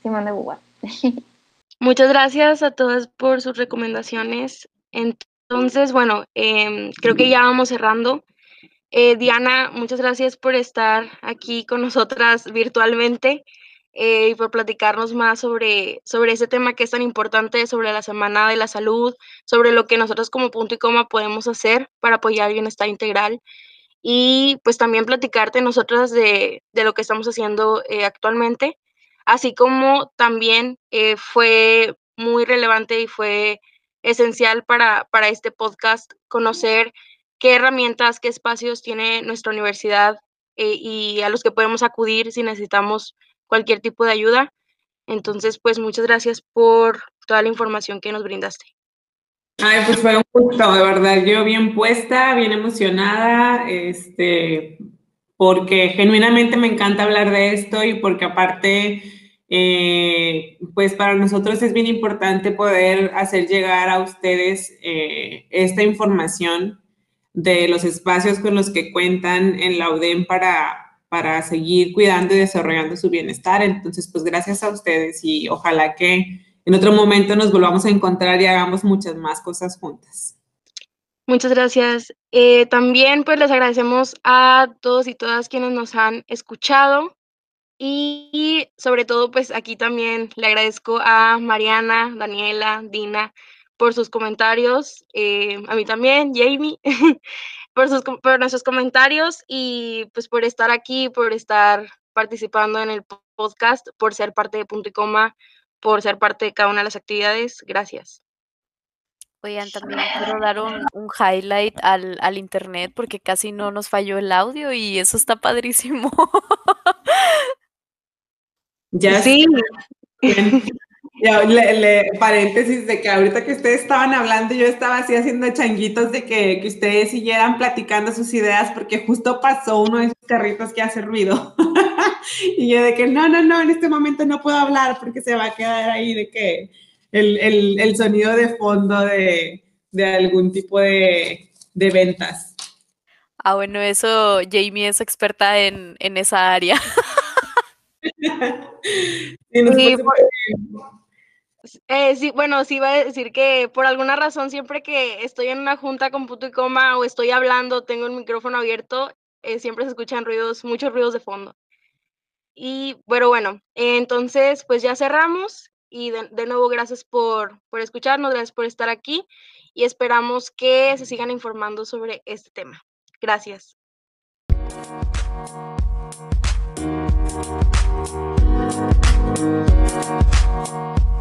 Simón de Beauvoir. Muchas gracias a todas por sus recomendaciones. Entonces, bueno, em, creo que ya vamos cerrando. Eh, Diana, muchas gracias por estar aquí con nosotras virtualmente eh, y por platicarnos más sobre, sobre ese tema que es tan importante, sobre la Semana de la Salud, sobre lo que nosotros como punto y coma podemos hacer para apoyar el bienestar integral y pues también platicarte nosotras de, de lo que estamos haciendo eh, actualmente, así como también fue muy relevante y fue esencial para, para este podcast conocer qué herramientas, qué espacios tiene nuestra universidad eh, y a los que podemos acudir si necesitamos cualquier tipo de ayuda. Entonces, pues muchas gracias por toda la información que nos brindaste. Ay, pues fue un gusto, de verdad. Yo bien puesta, bien emocionada, este, porque genuinamente me encanta hablar de esto y porque aparte, eh, pues para nosotros es bien importante poder hacer llegar a ustedes eh, esta información de los espacios con los que cuentan en la UDEM para, para seguir cuidando y desarrollando su bienestar. Entonces, pues gracias a ustedes y ojalá que en otro momento nos volvamos a encontrar y hagamos muchas más cosas juntas. Muchas gracias. Eh, también pues les agradecemos a todos y todas quienes nos han escuchado y sobre todo pues aquí también le agradezco a Mariana, Daniela, Dina, por sus comentarios, eh, a mí también, Jamie, por, sus, por nuestros comentarios y pues por estar aquí, por estar participando en el podcast, por ser parte de Punto y Coma, por ser parte de cada una de las actividades. Gracias. Oigan, también quiero dar un, highlight al, al, internet porque casi no nos falló el audio y eso está padrísimo. Ya sí. Le, paréntesis de que ahorita que ustedes estaban hablando, yo estaba así haciendo changuitos de que, que, ustedes siguieran platicando sus ideas, porque justo pasó uno de esos carritos que hace ruido. y yo de que no, no, no, en este momento no puedo hablar porque se va a quedar ahí de que el, el, el sonido de fondo de, de algún tipo de, de, ventas. Ah, bueno, eso Jamie es experta en, en esa área. sí, eh, sí, bueno, sí iba a decir que por alguna razón siempre que estoy en una junta con punto y coma o estoy hablando, tengo el micrófono abierto, eh, siempre se escuchan ruidos, muchos ruidos de fondo. Y bueno, bueno, entonces pues ya cerramos y de, de, nuevo gracias por, por escucharnos, gracias por estar aquí y esperamos que se sigan informando sobre este tema. Gracias. Thank you.